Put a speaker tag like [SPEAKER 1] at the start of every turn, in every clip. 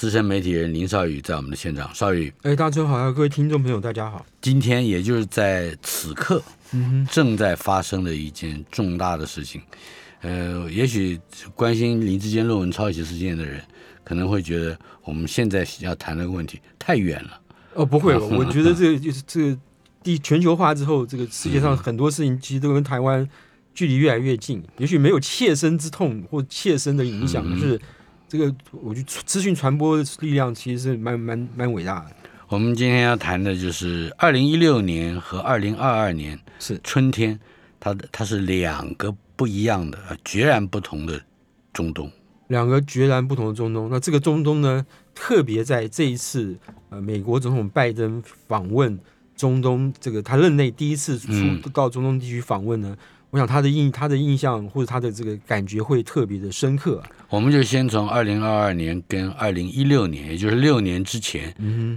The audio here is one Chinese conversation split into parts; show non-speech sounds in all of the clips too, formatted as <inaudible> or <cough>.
[SPEAKER 1] 资深媒体人林少宇在我们的现场，少宇，
[SPEAKER 2] 哎，大家好，各位听众朋友，大家好。
[SPEAKER 1] 今天也就是在此刻，嗯，正在发生的一件重大的事情。呃，也许关心林志坚论文抄袭事件的人，可能会觉得我们现在要谈的问题太远了。
[SPEAKER 2] 哦，不会，<laughs> 我觉得这个就是这个地全球化之后，这个世界上很多事情其实都跟台湾距离越来越近。也许没有切身之痛或切身的影响，是。这个，我觉得资讯传播的力量其实是蛮蛮蛮伟大的。
[SPEAKER 1] 我们今天要谈的就是二零一六年和二零二二年
[SPEAKER 2] 是
[SPEAKER 1] 春天，它的它是两个不一样的、截然不同的中东，
[SPEAKER 2] 两个截然不同的中东。那这个中东呢，特别在这一次呃，美国总统拜登访问中东，这个他任内第一次出到中东地区访问呢。我想他的印他的印象或者他的这个感觉会特别的深刻。
[SPEAKER 1] 我们就先从二零二二年跟二零一六年，也就是六年之前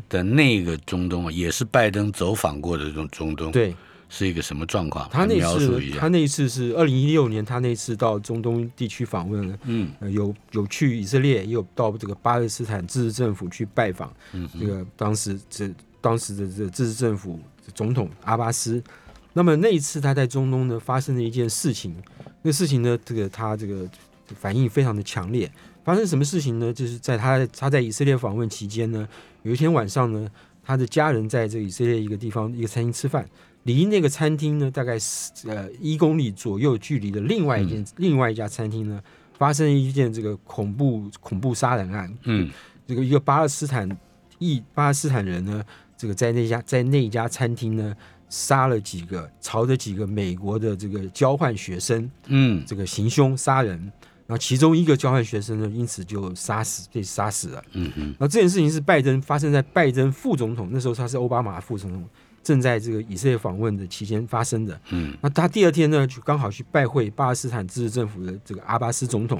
[SPEAKER 1] 的那个中东，也是拜登走访过的这种中东，
[SPEAKER 2] 对，
[SPEAKER 1] 是一个什么状况？
[SPEAKER 2] 他那次他那次是二零一六年，他那次到中东地区访问，嗯，有有去以色列，也有到这个巴勒斯坦自治政府去拜访，嗯，这个当时这当时的这自治政府总统阿巴斯。那么那一次他在中东呢发生了一件事情，那事情呢，这个他这个反应非常的强烈。发生什么事情呢？就是在他他在以色列访问期间呢，有一天晚上呢，他的家人在这个以色列一个地方一个餐厅吃饭，离那个餐厅呢大概呃一公里左右距离的另外一间另外一家餐厅呢，发生一件这个恐怖恐怖杀人案。嗯，这个一个巴勒斯坦裔巴勒斯坦人呢，这个在那家在那家餐厅呢。杀了几个，朝着几个美国的这个交换学生，嗯，这个行凶杀人，然后其中一个交换学生呢，因此就杀死被杀死了，嗯嗯，然后这件事情是拜登发生在拜登副总统那时候他是奥巴马副总统正在这个以色列访问的期间发生的，嗯，那他第二天呢就刚好去拜会巴勒斯坦自治政府的这个阿巴斯总统，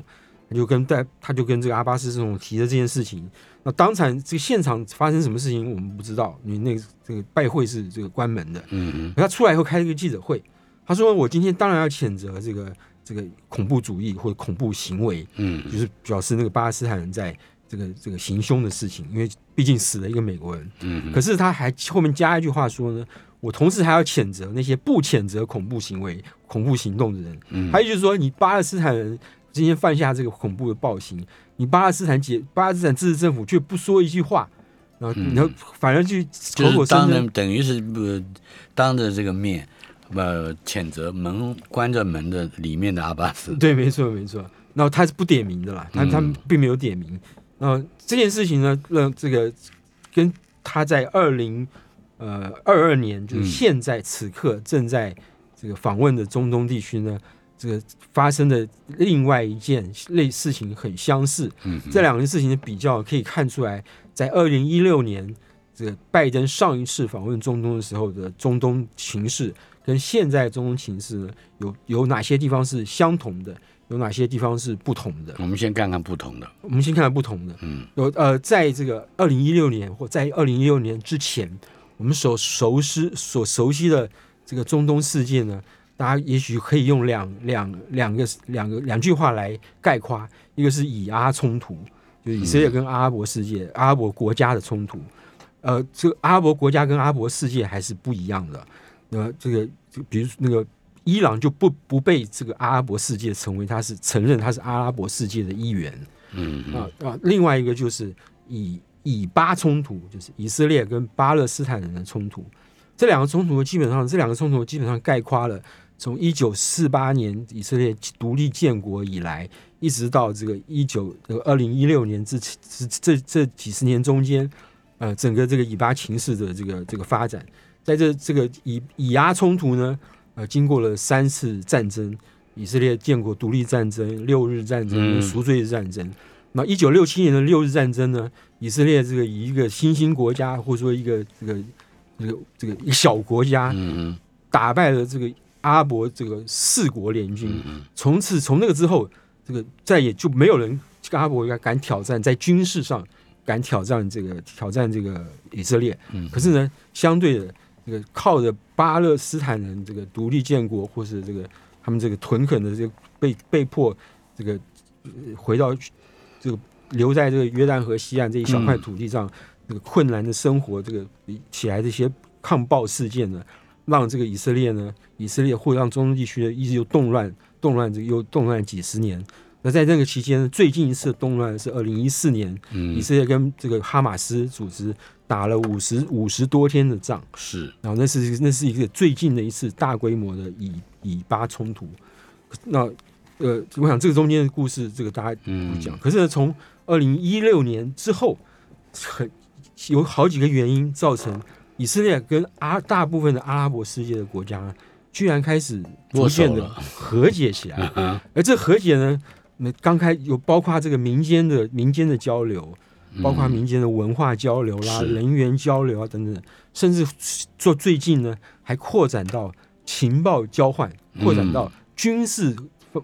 [SPEAKER 2] 他就跟在他就跟这个阿巴斯总统提了这件事情。那当场这个现场发生什么事情，我们不知道。你那个这个拜会是这个关门的。嗯嗯。他出来以后开了一个记者会，他说：“我今天当然要谴责这个这个恐怖主义或者恐怖行为。嗯，就是表示那个巴勒斯坦人在这个这个行凶的事情，因为毕竟死了一个美国人。嗯。可是他还后面加一句话说呢，我同时还要谴责那些不谴责恐怖行为、恐怖行动的人。嗯。还有就是说，你巴勒斯坦人今天犯下这个恐怖的暴行。你巴勒斯坦解巴勒斯坦自治政府却不说一句话，然后然后反而去口口声声
[SPEAKER 1] 等于是不当着这个面，呃，谴责门关着门的里面的阿巴斯。
[SPEAKER 2] 对，没错没错。然后他是不点名的啦，他他并没有点名。然后这件事情呢，让这个跟他在二零呃二二年，就是现在此刻正在这个访问的中东地区呢。这个发生的另外一件类事情很相似，嗯，这两件事情的比较可以看出来，在二零一六年这个拜登上一次访问中东的时候的中东情势，跟现在中东情势有有哪些地方是相同的，有哪些地方是不同的？
[SPEAKER 1] 我们先看看不同的。
[SPEAKER 2] 我们先看看不同的。嗯，有呃，在这个二零一六年或在二零一六年之前，我们所熟悉所熟悉的这个中东事件呢？大家也许可以用两两两个两个两句话来概括，一个是以阿冲突，就是以色列跟阿拉伯世界、阿拉伯国家的冲突。呃，这个阿拉伯国家跟阿拉伯世界还是不一样的。那这个，比如那个伊朗就不不被这个阿拉伯世界成为他是承认他是阿拉伯世界的一员。嗯啊啊，另外一个就是以以巴冲突，就是以色列跟巴勒斯坦人的冲突。这两个冲突基本上，这两个冲突基本上概括了。从一九四八年以色列独立建国以来，一直到这个一九呃二零一六年这这这这几十年中间，呃，整个这个以巴情势的这个这个发展，在这这个以以阿冲突呢，呃，经过了三次战争，以色列建国独立战争、六日战争、赎罪日战争。那一九六七年的六日战争呢，以色列这个以一个新兴国家或者说一个这个这个这个一个小国家，
[SPEAKER 1] 嗯。
[SPEAKER 2] 打败了这个阿拉伯这个四国联军，从此从那个之后，这个再也就没有人阿拉伯国家敢挑战在军事上敢挑战这个挑战这个以色列。
[SPEAKER 1] 嗯
[SPEAKER 2] 可是呢，相对的这个靠着巴勒斯坦人这个独立建国，或是这个他们这个屯垦的这个被被迫这个呃回到这个留在这个约旦河西岸这一小块土地上，这个困难的生活，这个起来这些抗暴事件呢，让这个以色列呢，以色列或让中东地区呢一直又动乱，动乱这个又动乱几十年。那在这个期间呢，最近一次动乱是二零一四年，以
[SPEAKER 1] 嗯，
[SPEAKER 2] 色列跟这个哈马斯组织打了五十五十多天的仗。
[SPEAKER 1] 是，
[SPEAKER 2] 然后那是那是一个最近的一次大规模的以以巴冲突。那呃，我想这个中间的故事，这个大家不
[SPEAKER 1] 嗯，
[SPEAKER 2] 讲。可是呢，从二零一六年之后，很有好几个原因造成以色列跟阿大部分的阿拉伯世界的国家，居然开始逐渐的和解起来。
[SPEAKER 1] 嗯
[SPEAKER 2] 而这和解呢，那刚开有包括这个民间的民间的交流，包括民间的文化交流啦、
[SPEAKER 1] 是。
[SPEAKER 2] 人员交流啊等等，甚至做最近呢还扩展到情报交换，扩展到军事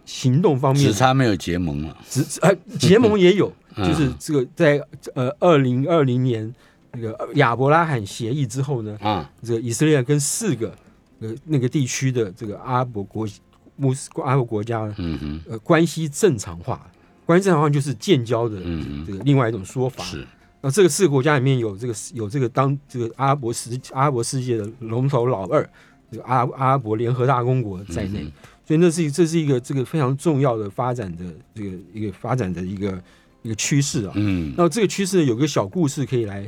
[SPEAKER 2] 行动方面。
[SPEAKER 1] 只，差没有结盟了，
[SPEAKER 2] 只呃结盟也有，<laughs>
[SPEAKER 1] 嗯。
[SPEAKER 2] 就是这个在呃二零二零年那个亚伯拉罕协议之后呢，
[SPEAKER 1] 啊，
[SPEAKER 2] 这个以色列跟四个呃那个地区的这个阿拉伯国穆斯阿拉伯国家呢
[SPEAKER 1] 嗯哼，
[SPEAKER 2] 呃关系正常化，关系正常化就是建交的
[SPEAKER 1] 嗯
[SPEAKER 2] 这个另外一种说法。
[SPEAKER 1] 哼，是，
[SPEAKER 2] 那这个四个国家里面有这个有这个当这个阿拉伯世阿拉伯世界的龙头老二，这个阿阿拉伯联合大公国在内，
[SPEAKER 1] 嗯
[SPEAKER 2] 所以那是一这是一个这个非常重要的发展的这个一个发展的一个一个趋势啊。
[SPEAKER 1] 嗯。
[SPEAKER 2] 那这个趋势有个小故事可以来，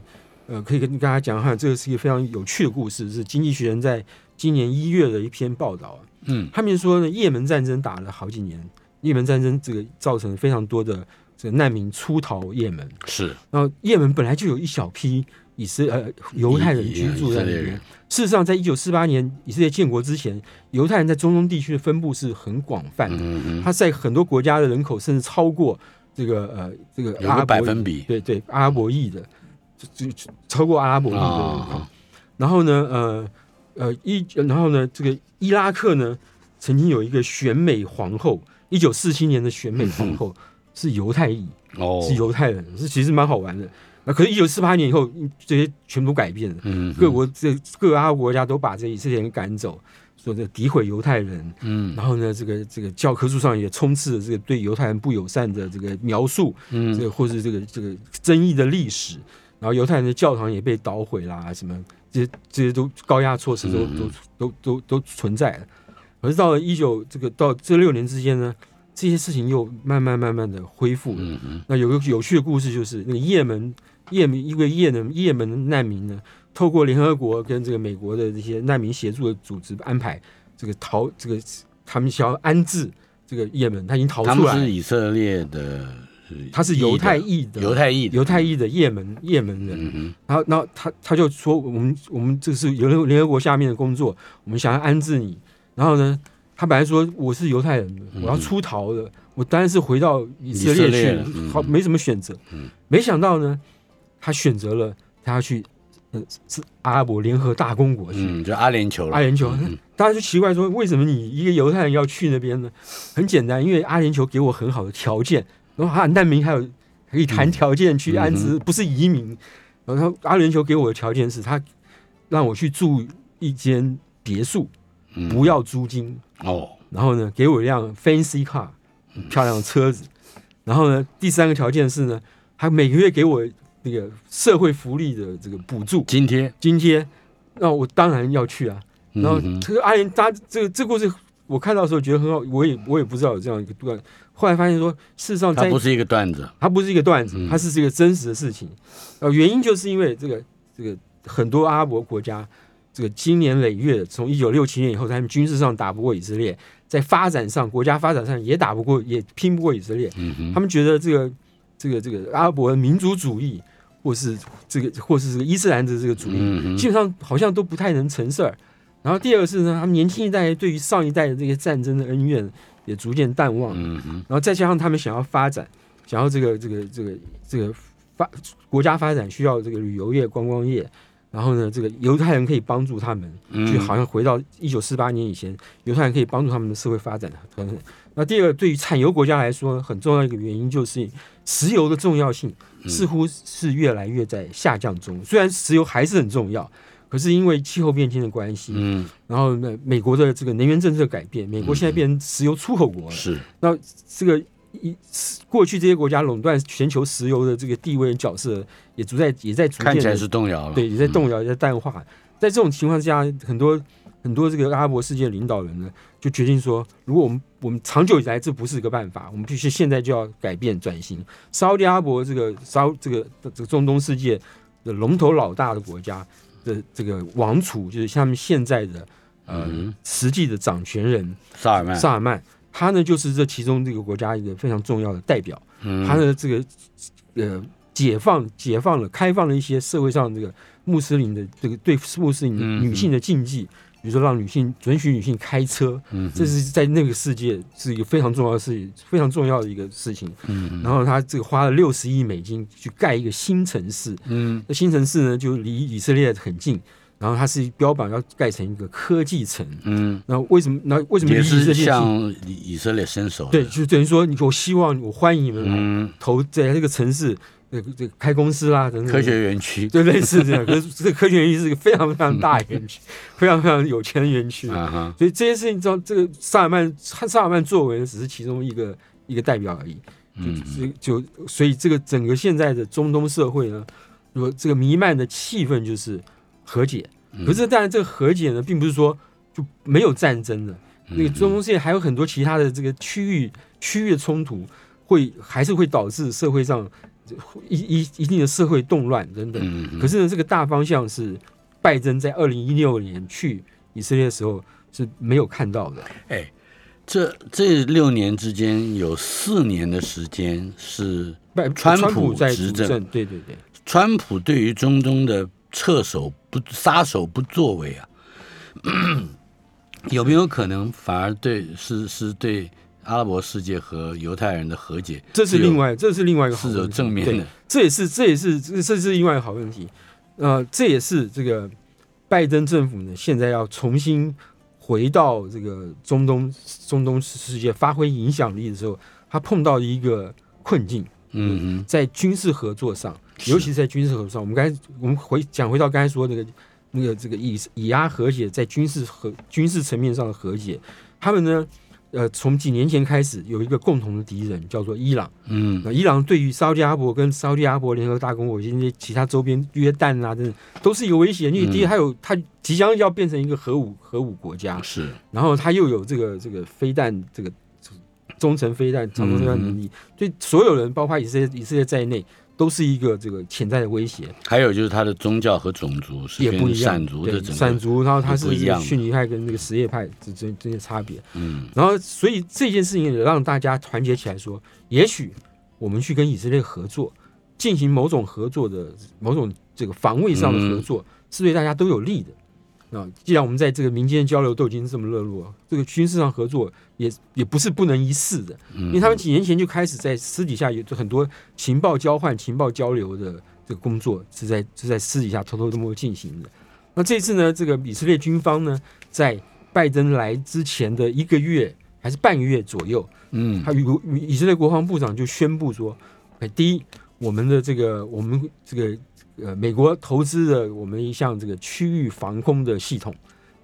[SPEAKER 2] 呃，可以跟大家讲哈，这个是一个非常有趣的故事，是《经济学人》在今年一月的一篇报道啊。
[SPEAKER 1] 嗯
[SPEAKER 2] 他们说呢，也门战争打了好几年，也门战争这个造成非常多的这个难民出逃也门，
[SPEAKER 1] 是，
[SPEAKER 2] 然后也门本来就有一小批以色呃犹太人居住在那边
[SPEAKER 1] 以色列人。
[SPEAKER 2] 事实上，在一九四八年以色列建国之前，犹太人在中东地区的分布是很广泛的。
[SPEAKER 1] 嗯嗯
[SPEAKER 2] 他在很多国家的人口甚至超过这个呃这个
[SPEAKER 1] 有个
[SPEAKER 2] 阿拉伯裔
[SPEAKER 1] 百分比
[SPEAKER 2] 对对阿拉伯裔的，就就超过阿拉伯裔的人口。
[SPEAKER 1] 啊，
[SPEAKER 2] 然后呢，呃呃伊然后呢，这个伊拉克呢曾经有一个选美皇后，一九四七年的选美皇后是犹太裔，
[SPEAKER 1] 哦，
[SPEAKER 2] 是犹太人，是其实蛮好玩的。那可是，一九四八年以后，这些全部改变了。
[SPEAKER 1] 嗯，
[SPEAKER 2] 各国这各个阿拉伯国家都把这以色列人赶走，说这诋毁犹太人，
[SPEAKER 1] 嗯。
[SPEAKER 2] 然后呢，这个这个教科书上也充斥着这个对犹太人不友善的这个描述，嗯。这
[SPEAKER 1] 嗯
[SPEAKER 2] 个或是这个这个争议的历史，然后犹太人的教堂也被捣毁啦，什么这些这些都高压措施都
[SPEAKER 1] 嗯
[SPEAKER 2] 都都都都存在了。可是到了一九这个到这六年之间呢，这些事情又慢慢慢慢的恢复了。
[SPEAKER 1] 嗯哼，
[SPEAKER 2] 那有个有趣的故事，就是那个也门也门一个也门也门的难民呢，透过联合国跟这个美国的这些难民协助的组织安排，这个逃这个他们想要安置这个也门，他已经逃出来
[SPEAKER 1] 他们是以色列的，
[SPEAKER 2] 他是犹太裔的
[SPEAKER 1] 犹太裔的，
[SPEAKER 2] 犹太裔的也门也门人，
[SPEAKER 1] 嗯，
[SPEAKER 2] 然后然后他他就说我们我们这是联合联合国下面的工作，我们想要安置你，然后呢，他本来说我是犹太人，我要出逃了，我当然是回到以色列去，
[SPEAKER 1] 嗯
[SPEAKER 2] 好没什么选择，没想到呢，他选择了他要去呃是阿拉伯联合大公国去。
[SPEAKER 1] 嗯，就阿联酋了，
[SPEAKER 2] 阿联酋。
[SPEAKER 1] 嗯，
[SPEAKER 2] 大家就奇怪说，为什么你一个犹太人要去那边呢？很简单，因为阿联酋给我很好的条件，然后啊，难民还有可以谈条件去安置，不是移民。然后他阿联酋给我的条件是他让我去住一间别墅，
[SPEAKER 1] 嗯
[SPEAKER 2] 不要租金，
[SPEAKER 1] 哦，
[SPEAKER 2] 然后呢，给我一辆 fancy car，漂亮的车子。然后呢，第三个条件是呢，他每个月给我那个社会福利的这个补助
[SPEAKER 1] 津贴，
[SPEAKER 2] 津贴，那我当然要去啊。然后这个阿联，大家这个这故事我看到的时候觉得很好，我也我也不知道有这样一个段。后来发现说，事实上在
[SPEAKER 1] 它不是一个段子，
[SPEAKER 2] 它不是一个段子
[SPEAKER 1] 嗯，
[SPEAKER 2] 它是这个真实的事情。呃，原因就是因为这个这个很多阿拉伯国家，这个经年累月，从一九六七年以后，他们军事上打不过以色列，在发展上国家发展上也打不过，也拼不过以色列。
[SPEAKER 1] 嗯哼，
[SPEAKER 2] 他们觉得这个这个这个阿拉伯的民族主义，或是这个或是这个伊斯兰的这个主义，基本上好像都不太能成事儿。然后第二个是呢，他们年轻一代对于上一代的这些战争的恩怨也逐渐淡忘，
[SPEAKER 1] 嗯哼，
[SPEAKER 2] 然后再加上他们想要发展，想要这个这个这个这个发国家发展需要这个旅游业、观光业，然后呢，这个犹太人可以帮助他们，就好像回到一九四八年以前，犹太人可以帮助他们的社会发展。那第二个，对于产油国家来说，很重要一个原因就是石油的重要性似乎是越来越在下降中。虽然石油还是很重要，可是因为气候变迁的关系，嗯，然后呢，美国的这个能源政策改变，美国现在变成石油出口国了。
[SPEAKER 1] 是，
[SPEAKER 2] 那这个。一过去这些国家垄断全球石油的这个地位角色，也逐在也在逐渐
[SPEAKER 1] 看起来是动摇了，
[SPEAKER 2] 对，也在动摇，也在淡化。在这种情况下，很多很多这个阿拉伯世界领导人呢，就决定说，如果我们我们长久以来这不是一个办法，我们必须现在就要改变转型。沙特阿拉伯这个沙这个这个中东世界的龙头老大的国家的这个王储，就是他们现在的呃实际的掌权人
[SPEAKER 1] 萨尔曼
[SPEAKER 2] 萨尔曼。他呢，就是这其中这个国家一个非常重要的代表。嗯他的这个呃，解放、解放了、开放了一些社会上这个穆斯林的这个对穆斯林女性的禁忌，比如说让女性准许女性开车，嗯这是在那个世界是一个非常重要的事情，非常重要的一个事情。嗯然后他这个花了六十亿美金去盖一个新城市。嗯，那新城市呢，就离以色列很近。然后它是标榜要盖成一个科技城，嗯，那为什么？那为什么
[SPEAKER 1] 也是向以色列伸手？
[SPEAKER 2] 对，就等于说，我希望我欢迎你们来投在这个城市，这这开公司啦，等等。
[SPEAKER 1] 科学园区，
[SPEAKER 2] 对，类似这样。可是这个科学园区是一个非常非常大的园区，非常非常有钱的园区。所以这些事情，知道这个萨尔曼，萨尔曼作为的只是其中一个一个代表而已。嗯，就所以这个整个现在的中东社会呢，如果这个弥漫的气氛就是。和解，可是当然，这个和解呢，并不是说就没有战争的。那个中东世界还有很多其他的这个区域区域的冲突，会还是会导致社会上一一一定的社会动乱等等。可是呢，这个大方向是拜登在二零一六年去以色列的时候是没有看到的。
[SPEAKER 1] 哎，这这六年之间有四年的时间是
[SPEAKER 2] 拜
[SPEAKER 1] 川
[SPEAKER 2] 普
[SPEAKER 1] 在执政，
[SPEAKER 2] 对对对，
[SPEAKER 1] 川普对于中东的。撤手不撒手不作为啊，<clears throat> 有没有可能反而对是是对阿拉伯世界和犹太人的和解？
[SPEAKER 2] 这是另外这是另外一个
[SPEAKER 1] 是有正面的，
[SPEAKER 2] 这也是这也是这这是另外一个好问题。呃，这也是这个拜登政府呢现在要重新回到这个中东中东世界发挥影响力的时候，他碰到一个困境。嗯嗯，在军事合作上。尤其是在军事合作上，我们刚才我们回讲回到刚才说那个那个这个以以阿和解在军事和军事层面上的和解，他们呢，呃，从几年前开始有一个共同的敌人叫做伊朗。嗯，那伊朗对于沙特阿伯跟沙特阿伯联合大公国以及其他周边约旦啊等等，都是一个威胁。因为第一，它有它即将要变成一个核武核武国家，
[SPEAKER 1] 是，
[SPEAKER 2] 然后它又有这个这个飞弹这个中程飞弹、长程飞弹能力，对所有人，包括以色列以色列在内。都是一个这个潜在的威胁。
[SPEAKER 1] 还有就是他的宗教和种族是
[SPEAKER 2] 也不一
[SPEAKER 1] 样，对，
[SPEAKER 2] 散族，然后他是逊尼派跟那个什叶派之间这些差别。嗯，然后所以这件事情也让大家团结起来，说也许我们去跟以色列合作，进行某种合作的某种这个防卫上的合作，是对大家都有利的。啊，既然我们在这个民间交流都已经这么热络，这个军事上合作也也不是不能一试的，因为他们几年前就开始在私底下有很多情报交换、情报交流的这个工作是在是在私底下偷偷摸摸进行的。那这次呢，这个以色列军方呢，在拜登来之前的一个月还是半个月左右，嗯，他以以色列国防部长就宣布说，哎，第一，我们的这个我们这个。呃，美国投资的我们一项这个区域防空的系统，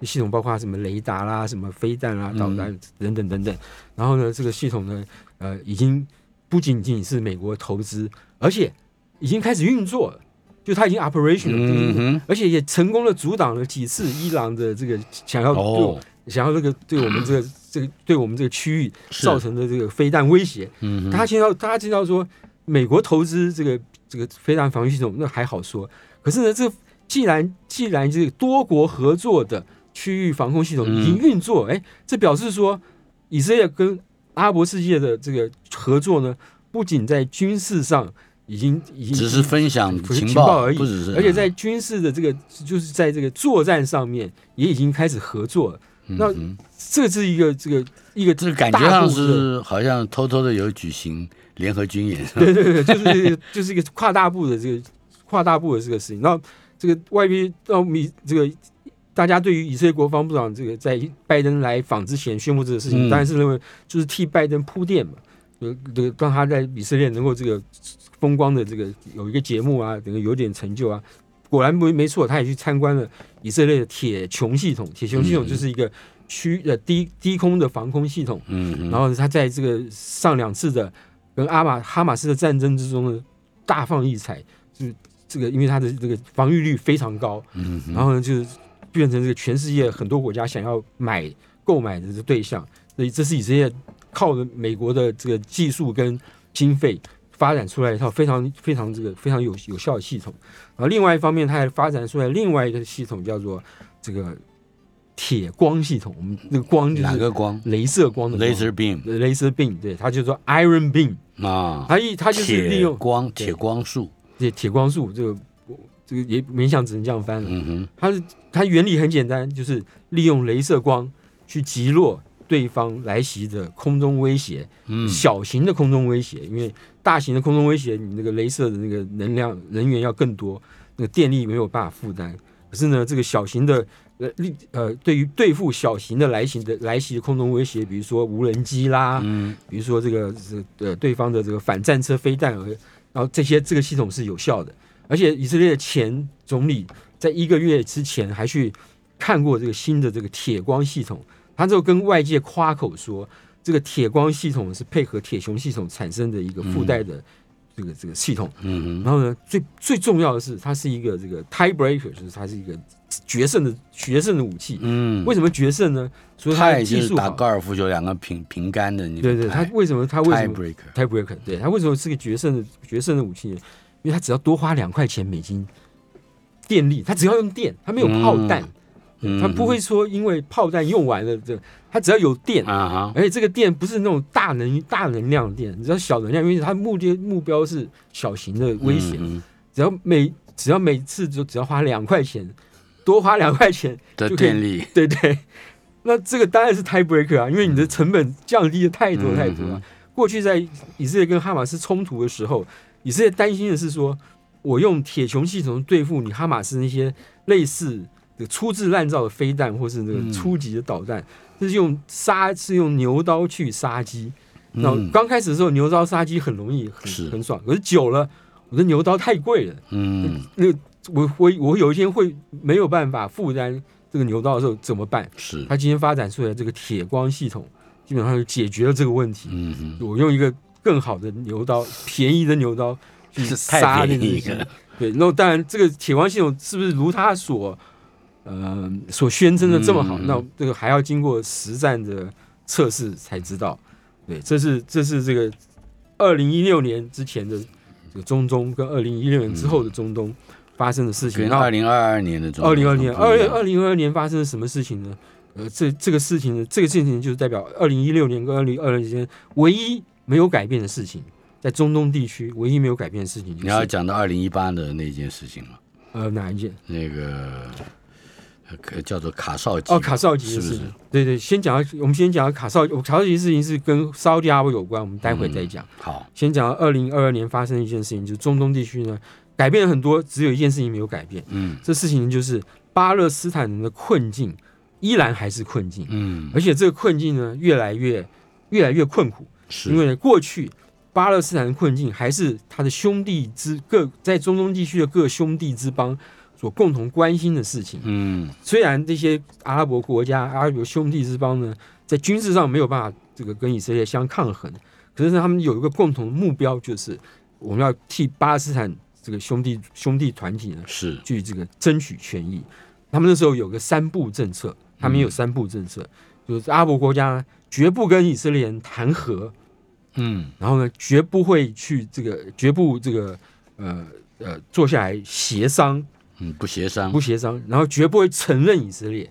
[SPEAKER 2] 系统包括什么雷达啦、什么飞弹啦、导弹等等等等。然后呢，这个系统呢，呃，已经不仅仅是美国投资，而且已经开始运作了，就它已经 operation 了，嗯而且也成功的阻挡了几次伊朗的这个想要对想要这个对我们这个这个对我们这个区域造成的这个飞弹威胁。嗯，大家听到大家听到说美国投资这个。这个飞弹防御系统那还好说，可是呢，这既然既然这个多国合作的区域防空系统已经运作，哎，这表示说以色列跟阿拉伯世界的这个合作呢，不仅在军事上已经已经
[SPEAKER 1] 只是分享
[SPEAKER 2] 情
[SPEAKER 1] 报
[SPEAKER 2] 而已，而且在军事的这个就是在这个作战上面也已经开始合作了。那这是一个这个一个
[SPEAKER 1] 这感觉上是好像偷偷的有举行。联合军演，<laughs>
[SPEAKER 2] 对对对，就是 <laughs> 就是一个跨大步的这个跨大步的这个事情。然后这个外边到米这个大家对于以色列国防部长这个在拜登来访之前宣布这个事情，当然是认为就是替拜登铺垫嘛，呃，这个让他在以色列能够这个风光的这个有一个节目啊，等于有点成就啊。果然没没错，他也去参观了以色列的铁穹系统。铁穹系统就是一个区呃低低空的防空系统。嗯，然后他在这个上两次的跟阿马哈马斯的战争之中呢，大放异彩。就是这个，因为它的这个防御率非常高。嗯，然后呢，就是变成这个全世界很多国家想要买购买的这对象。所以这是以色列靠着美国的这个技术跟经费。发展出来一套非常非常这个非常有有效的系统，然后另外一方面，它还发展出来另外一个系统，叫做这个铁光系统。我们那个光就是
[SPEAKER 3] 哪个光？
[SPEAKER 2] 镭射光的
[SPEAKER 3] laser beam，
[SPEAKER 2] 镭射 beam，对，它就说 iron beam
[SPEAKER 3] 啊。
[SPEAKER 2] 它一它就是利用
[SPEAKER 3] 光铁光束，
[SPEAKER 2] 对，铁光束这个这个也勉强只能这样翻了。嗯哼，它是它原理很简单，就是利用镭射光去击落。对方来袭的空中威胁，嗯，小型的空中威胁，因为大型的空中威胁，你那个镭射的那个能量人员要更多，那个电力没有办法负担。可是呢，这个小型的呃力呃，对于对付小型的来袭的来袭的空中威胁，比如说无人机啦，嗯，比如说这个是呃对方的这个反战车飞弹而，然后这些这个系统是有效的。而且以色列的前总理在一个月之前还去看过这个新的这个铁光系统。他就跟外界夸口说，这个铁光系统是配合铁穹系统产生的一个附带的这个这个系统。嗯然后呢，最最重要的是，它是一个这个 tiebreaker，就是它是一个决胜的决胜的武器。嗯。为什么决胜呢？所以它的技术
[SPEAKER 3] 打高尔夫球两个平平杆的。
[SPEAKER 2] 对对，它为什么它为什么 tiebreaker？对，它为什么是个决胜的决胜的武器呢？因为它只要多花两块钱美金电力，它只要用电，它没有炮弹。它不会说因为炮弹用完了，这它只要有电啊，而且这个电不是那种大能大能量电，你知道小能量，因为它目的目标是小型的威胁，只要每只要每次就只要花两块钱，多花两块钱
[SPEAKER 3] 的电力，
[SPEAKER 2] 对对，那这个当然是 tiebreaker 啊，因为你的成本降低的太多太多了。过去在以色列跟哈马斯冲突的时候，以色列担心的是说，我用铁穹系统对付你哈马斯那些类似。粗制滥造的飞弹，或是那个初级的导弹，是用杀，是用牛刀去杀鸡。那刚开始的时候，牛刀杀鸡很容易，很很爽。可是久了，我的牛刀太贵了。嗯，那我我我有一天会没有办法负担这个牛刀的时候怎么办？
[SPEAKER 3] 是，
[SPEAKER 2] 他今天发展出来这个铁光系统，基本上就解决了这个问题。嗯我用一个更好的牛刀，便宜的牛刀 <laughs> 去杀那个。对，那当然，这个铁光系统是不是如他所？呃，所宣称的这么好，那这个还要经过实战的测试才知道。对，这是这是这个二零一六年之前的这个中东，跟二零一六年之后的中东发生的事情。
[SPEAKER 3] 跟二零二二年的中
[SPEAKER 2] 二零二年二二零二二年发生了什么事情呢？呃，这这个事情呢，这个事情就是代表二零一六年跟二零二二年唯一没有改变的事情，在中东地区唯一没有改变的事情。你
[SPEAKER 3] 要讲到二零一八的那件事情吗？
[SPEAKER 2] 呃，哪一件？
[SPEAKER 3] 那个。可叫做卡绍吉
[SPEAKER 2] 哦，卡绍吉的事情，对对，先讲，我们先讲卡绍，卡绍吉的事情是跟沙特阿拉伯有关，我们待会再讲。
[SPEAKER 3] 好，
[SPEAKER 2] 先讲二零二二年发生的一件事情，就是中东地区呢改变了很多，只有一件事情没有改变。嗯，这事情就是巴勒斯坦人的困境依然还是困境。嗯，而且这个困境呢越来越越来越困苦，
[SPEAKER 3] 是
[SPEAKER 2] 因为过去巴勒斯坦的困境还是他的兄弟之各在中东地区的各兄弟之邦。所共同关心的事情，嗯，虽然这些阿拉伯国家、阿拉伯兄弟之邦呢，在军事上没有办法这个跟以色列相抗衡，可是他们有一个共同的目标，就是我们要替巴勒斯坦这个兄弟兄弟团体呢，
[SPEAKER 3] 是
[SPEAKER 2] 去这个争取权益。他们那时候有个三步政策，他们有三步政策，就是阿拉伯国家绝不跟以色列人谈和，嗯，然后呢，绝不会去这个绝不这个呃呃坐下来协商。
[SPEAKER 3] 嗯，不协商，
[SPEAKER 2] 不协商，然后绝不会承认以色列。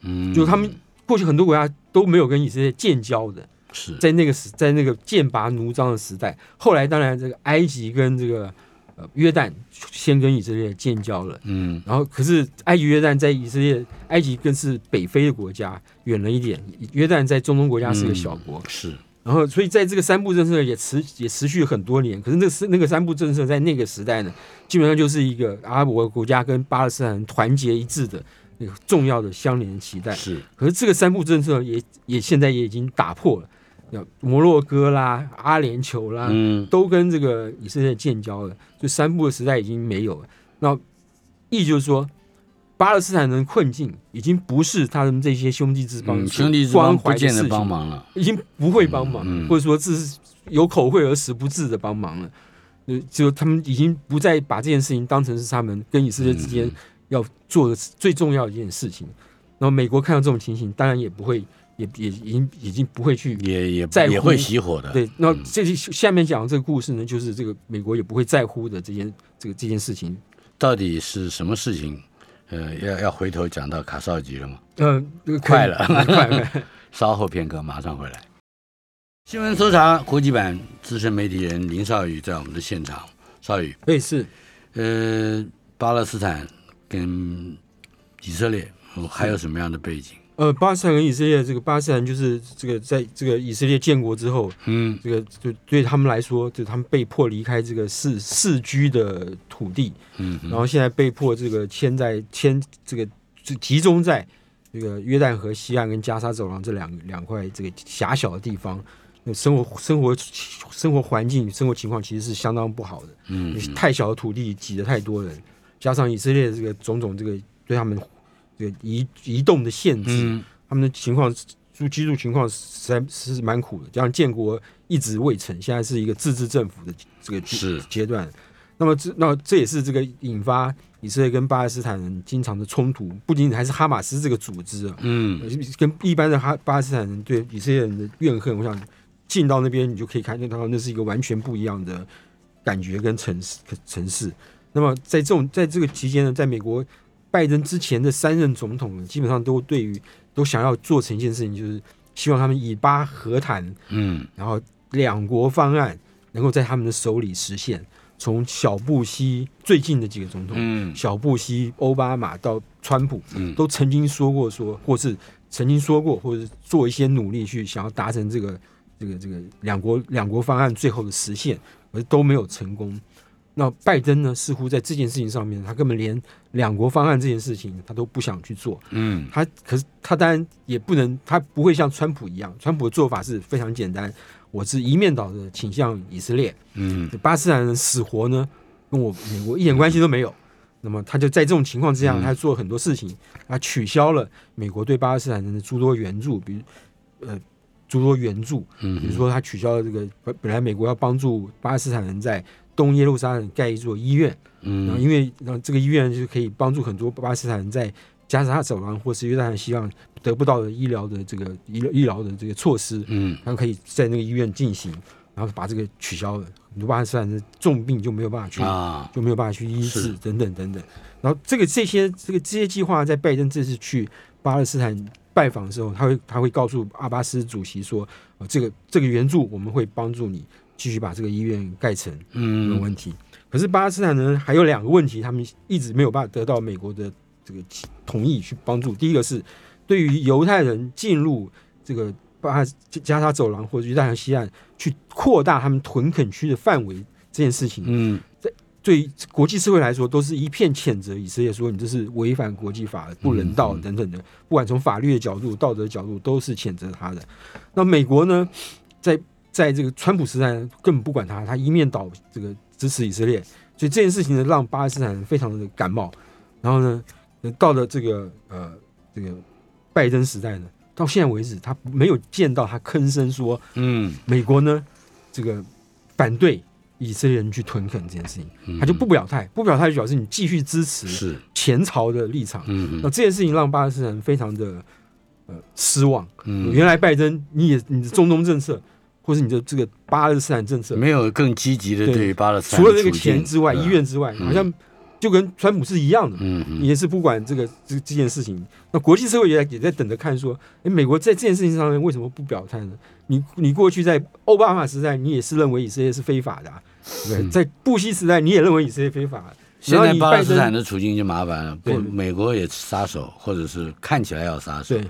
[SPEAKER 2] 嗯，就他们过去很多国家都没有跟以色列建交的，
[SPEAKER 3] 是
[SPEAKER 2] 在那个时，在那个剑拔弩张的时代。后来当然这个埃及跟这个呃约旦先跟以色列建交了。嗯，然后可是埃及约旦在以色列，埃及更是北非的国家，远了一点。约旦在中东国家是个小国。
[SPEAKER 3] 是，
[SPEAKER 2] 然后，所以在这个三步政策也持也持续很多年。可是那是那个三步政策在那个时代呢，基本上就是一个阿拉伯国家跟巴勒斯坦团结一致的那个重要的相连的期待。
[SPEAKER 3] 是，
[SPEAKER 2] 可是这个三步政策也也现在也已经打破了。要摩洛哥啦、阿联酋啦，
[SPEAKER 3] 嗯
[SPEAKER 2] 都跟这个以色列建交了，就三步的时代已经没有了。那意就是说，巴勒斯坦人困境已经不是他们这些兄弟之邦、
[SPEAKER 3] 嗯，兄弟之邦不见得帮，忙了。
[SPEAKER 2] 已经不会帮忙，
[SPEAKER 3] 嗯嗯
[SPEAKER 2] 或者说这是有口惠而实不至的帮忙了。呃，就他们已经不再把这件事情当成是他们跟以色列之间
[SPEAKER 3] 嗯
[SPEAKER 2] 要做的最重要的一件事情。然后美国看到这种情形，当然也不会，也也已经已经不会去
[SPEAKER 3] 也也
[SPEAKER 2] 在乎
[SPEAKER 3] 也会熄火的。
[SPEAKER 2] 对，那这些下面讲的这个故事呢，就是这个美国也不会在乎的这件这个这件事情。
[SPEAKER 3] 到底是什么事情？呃，要要回头讲到卡绍吉了吗？
[SPEAKER 2] 呃，这个
[SPEAKER 3] 快了
[SPEAKER 2] 快了。<laughs>
[SPEAKER 3] 稍后片刻，马上回来。新闻搜查国际版资深媒体人林少宇在我们的现场。少宇，
[SPEAKER 2] 哎，是
[SPEAKER 3] 呃，巴勒斯坦跟以色列哦还有什么样的背景？
[SPEAKER 2] 呃，巴勒斯坦跟以色列，这个巴勒斯坦就是这个在这个以色列建国之后，
[SPEAKER 3] 嗯。
[SPEAKER 2] 这个就对他们来说，就他们被迫离开这个世世居的土地，
[SPEAKER 3] 嗯。
[SPEAKER 2] 然后现在被迫这个迁在迁这个就集中在这个约旦河西岸跟加沙走廊这两两块这个狭小的地方，那生活生活生活环境、生活情况其实是相当不好的。
[SPEAKER 3] 嗯。
[SPEAKER 2] 太小的土地挤得太多人，加上以色列这个种种这个对他们这个移移动的限制，
[SPEAKER 3] 嗯
[SPEAKER 2] 他们的情况住居住情况实在是蛮苦的。加上建国一直未成，现在是一个自治政府的这个
[SPEAKER 3] 是
[SPEAKER 2] 阶段。那么这那这也是这个引发以色列跟巴勒斯坦人经常的冲突，不仅仅还是哈马斯这个组织啊，
[SPEAKER 3] 嗯
[SPEAKER 2] 跟一般的哈巴勒斯坦人对以色列人的怨恨，我想进到那边你就可以看见到，那是一个完全不一样的感觉跟城市城市。那么在这种在这个期间呢，在美国拜登之前的三任总统呢，基本上都对于都想要做成一件事情，就是希望他们以巴和谈，
[SPEAKER 3] 嗯
[SPEAKER 2] 然后两国方案能够在他们的手里实现。从小布希最近的几个总统，
[SPEAKER 3] 嗯
[SPEAKER 2] 小布希、奥巴马到川普，
[SPEAKER 3] 嗯
[SPEAKER 2] 都曾经说过说，或是曾经说过，或者是做一些努力去想要达成这个这个这个两国两国方案最后的实现，而都没有成功。那拜登呢，似乎在这件事情上面，他根本连两国方案这件事情他都不想去做。
[SPEAKER 3] 嗯。
[SPEAKER 2] 他可是他当然也不能，他不会像川普一样，川普的做法是非常简单，我是一面倒的倾向以色列，
[SPEAKER 3] 嗯。
[SPEAKER 2] 巴勒斯坦人死活呢，跟我美国一点关系都没有。那么他就在这种情况之下，
[SPEAKER 3] 嗯。
[SPEAKER 2] 他做很多事情，他取消了美国对巴勒斯坦人的诸多援助，比如呃诸多援助，
[SPEAKER 3] 嗯，
[SPEAKER 2] 比如说他取消了这个本本来美国要帮助巴勒斯坦人在东耶路撒冷盖一座医院，嗯。然后
[SPEAKER 3] 嗯
[SPEAKER 2] 因为然后这个医院就可以帮助很多巴勒斯坦人在加沙走廊或是约旦西岸得不到的医疗的这个医疗医疗的这个措施，
[SPEAKER 3] 嗯。
[SPEAKER 2] 然后可以在那个医院进行，然后把这个取消了，很多巴勒斯坦人重病就没有办法去
[SPEAKER 3] 啊。
[SPEAKER 2] 就没有办法去医治等等等。等。然后这个这些这个这些计划在拜登这次去巴勒斯坦拜访的时候，他会他会告诉阿巴斯主席说，呃，这个这个援助我们会帮助你继续把这个医院盖成，嗯有
[SPEAKER 3] 嗯
[SPEAKER 2] 问题。可是巴勒斯坦呢还有两个问题，他们一直没有办法得到美国的这个同意去帮助。第一个是对于犹太人进入这个巴加沙走廊或者约旦河西岸去扩大他们屯垦区的范围这件事情，
[SPEAKER 3] 嗯在
[SPEAKER 2] 对于国际社会来说，都是一片谴责以色列，说你这是违反国际法、不人道
[SPEAKER 3] 嗯
[SPEAKER 2] 等等的。不管从法律的角度、道德角度，都是谴责他的。那美国呢，在在这个川普时代根本不管他，他一面倒这个支持以色列，所以这件事情呢，让巴勒斯坦人非常的感冒。然后呢，到了这个呃这个拜登时代呢，到现在为止，他没有见到他吭声说
[SPEAKER 3] 嗯
[SPEAKER 2] 美国呢这个反对以色列人去屯垦这件事情。
[SPEAKER 3] 嗯，
[SPEAKER 2] 他就不表态，不表态就表示你继续支持
[SPEAKER 3] 是
[SPEAKER 2] 前朝的立场。
[SPEAKER 3] 嗯
[SPEAKER 2] 那这件事情让巴勒斯坦人非常的呃失望。
[SPEAKER 3] 嗯
[SPEAKER 2] 原来拜登你也你的中东政策，或是你的这个巴勒斯坦政策，
[SPEAKER 3] 没有更积极的
[SPEAKER 2] 对
[SPEAKER 3] 对于巴勒斯坦
[SPEAKER 2] 除了这个钱之外，医院之外，
[SPEAKER 3] 嗯。
[SPEAKER 2] 好像就跟川普是一样的。
[SPEAKER 3] 嗯嗯。
[SPEAKER 2] 也是不管这个这这件事情，那国际社会也在也在等着看，说，哎，美国在这件事情上面为什么不表态呢？你你过去在奥巴马时代，你也是认为以色列是非法的、啊，对在布希时代，你也认为以色列非法，
[SPEAKER 3] 现在巴勒斯坦的处境就麻烦了，不，美国也撒手，或者是看起来要撒手。
[SPEAKER 2] 对，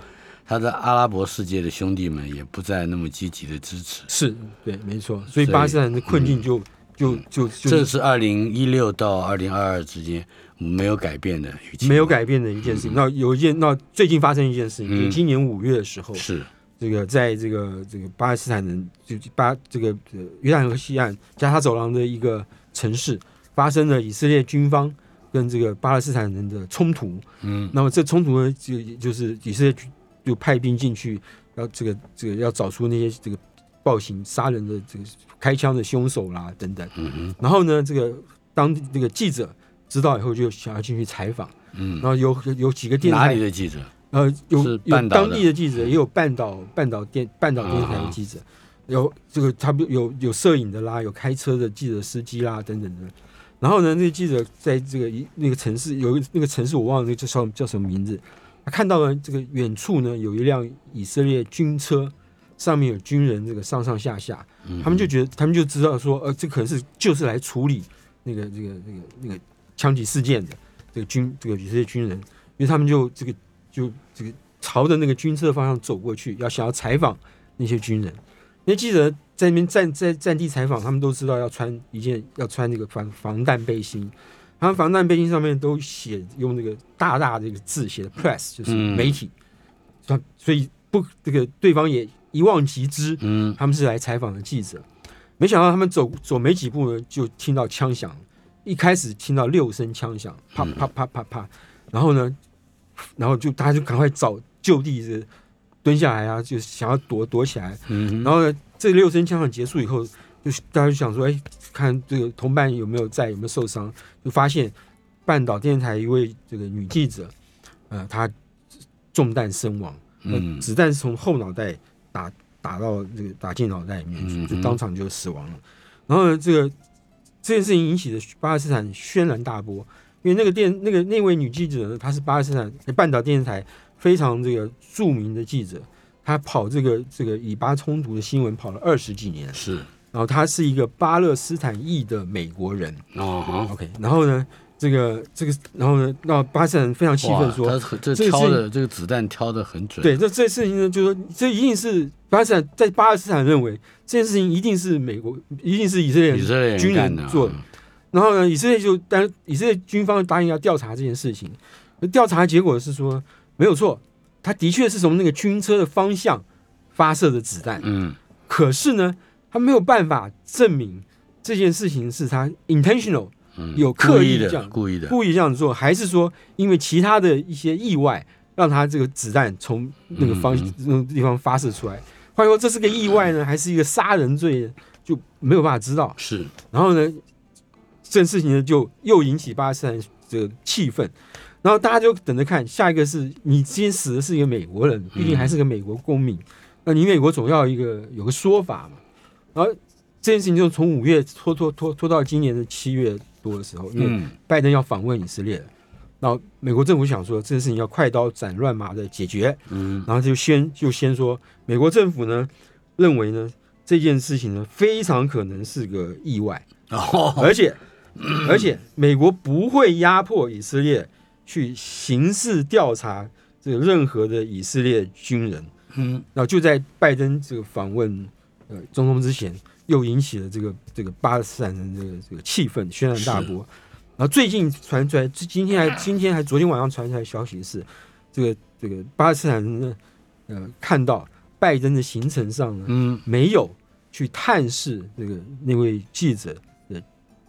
[SPEAKER 3] 他的阿拉伯世界的兄弟们也不再那么积极的支持。
[SPEAKER 2] 是对，没错。所以巴基斯坦的困境就就就就
[SPEAKER 3] 这是二零一六到二零二二之间没有改变的，
[SPEAKER 2] 没有改变的一件事情。那有一件，那最近发生一件事情，
[SPEAKER 3] 嗯
[SPEAKER 2] 就今年五月的时候，
[SPEAKER 3] 是
[SPEAKER 2] 这个在这个这个巴勒斯坦人就巴这个呃约旦河西岸加沙走廊的一个城市，发生了以色列军方跟这个巴勒斯坦人的冲突。
[SPEAKER 3] 嗯
[SPEAKER 2] 那么这冲突呢，就就是以色列军就派兵进去，要这个这个要找出那些这个暴行杀人的这个开枪的凶手啦等等。
[SPEAKER 3] 嗯哼
[SPEAKER 2] 然后呢，这个当地这个记者知道以后，就想要进去采访。
[SPEAKER 3] 嗯
[SPEAKER 2] 然，后有有有几个电
[SPEAKER 3] 哪
[SPEAKER 2] 台
[SPEAKER 3] 里的记者？
[SPEAKER 2] 呃，有有当地的记者，也有半岛半岛电半岛电视台的记者，有这个他们有有摄影的啦，有开车的记者司机啦等等的。然后呢，那个记者在这个一那个城市有一个那个城市我忘了那叫叫什么名字，他看到了这个远处呢有一辆以色列军车，上面有军人这个上上下下，
[SPEAKER 3] 嗯
[SPEAKER 2] 他们就觉得他们就知道说，呃，这可能是就是来处理那个这个那个那个枪击事件的这个军这个以色列军人，因为他们就这个就这个朝着那个军车方向走过去，要想要采访那些军人。那记者在那边站在战地采访，他们都知道要穿一件要穿那个防防弹背心，他们防弹背心上面都写用那个大大的一个字写的 press，就是
[SPEAKER 3] 嗯。
[SPEAKER 2] 媒体，所、所以不这个对方也一望即知，
[SPEAKER 3] 嗯。
[SPEAKER 2] 他们是来采访的记者。没想到他们走走没几步呢，就听到枪响。一开始听到六声枪响，啪啪啪啪啪，然后呢，然后就大家就赶快找就地这蹲下来啊，就想要躲躲起来。
[SPEAKER 3] 嗯
[SPEAKER 2] 然后呢，这六声枪响结束以后，就大家就想说，哎，看这个同伴有没有在，有没有受伤，就发现半岛电视台一位这个女记者，呃，她中弹身亡，
[SPEAKER 3] 嗯。
[SPEAKER 2] 子弹是从后脑袋打打到这个打进脑袋里面去，
[SPEAKER 3] 嗯
[SPEAKER 2] 就当场就死亡了。然后呢，这个这件事情引起的巴勒斯坦轩然大波，因为那个电那个那位女记者呢，她是巴勒斯坦半岛电视台非常这个著名的记者，她跑这个这个以巴冲突的新闻跑了二十几年，
[SPEAKER 3] 是
[SPEAKER 2] 然后他是一个巴勒斯坦裔的美国人。
[SPEAKER 3] 哦哈
[SPEAKER 2] ，OK，然后呢，这个这个，然后呢，那巴勒斯坦人非常气愤说，
[SPEAKER 3] 这
[SPEAKER 2] 这
[SPEAKER 3] 挑的这个子弹挑的很准，
[SPEAKER 2] 对，这这事情呢，就是说，这一定是巴勒斯坦在巴勒斯坦认为这件事情一定是美国，一定是以色列人
[SPEAKER 3] 以色列人
[SPEAKER 2] 军人做的。然后呢，以色列就当以色列军方答应要调查这件事情，调查结果是说没有错，他的确是从那个军车的方向发射的子弹，
[SPEAKER 3] 嗯。
[SPEAKER 2] 可是呢，他没有办法证明这件事情是他 intentional
[SPEAKER 3] 嗯，
[SPEAKER 2] 有刻意
[SPEAKER 3] 故
[SPEAKER 2] 这样
[SPEAKER 3] 的，故意的，
[SPEAKER 2] 故意这样做，还是说因为其他的一些意外，让他这个子弹从那个方、
[SPEAKER 3] 嗯
[SPEAKER 2] 那个地方发射出来？或者说这是个意外呢，还是一个杀人罪，就没有办法知道。
[SPEAKER 3] 是
[SPEAKER 2] 然后呢，这件事情呢就又引起巴基斯坦这个气愤，然后大家就等着看下一个是你今天死的是一个美国人，毕竟还是个美国公民，那你美国总要一个有个说法嘛。然后这件事情就从五月拖拖拖拖到今年的七月多的时候，因为
[SPEAKER 3] 嗯。
[SPEAKER 2] 拜登要访问以色列了，然后美国政府想说这件事情要快刀斩乱麻的解决，
[SPEAKER 3] 嗯。
[SPEAKER 2] 然后就先就先说美国政府呢认为呢这件事情呢非常可能是个意外，
[SPEAKER 3] 哦
[SPEAKER 2] 而且而且美国不会压迫以色列去刑事调查这个任何的以色列军人，
[SPEAKER 3] 嗯。
[SPEAKER 2] 然后就在拜登这个访问呃中东之前，又引起了这个这个巴勒斯坦人这个这个气氛轩然大波。然后最近传出来，今天还今天还昨天晚上传出来消息是，这个这个巴勒斯坦人呢，呃，看到拜登的行程上呢，
[SPEAKER 3] 嗯
[SPEAKER 2] 没有去探视那个那位记者的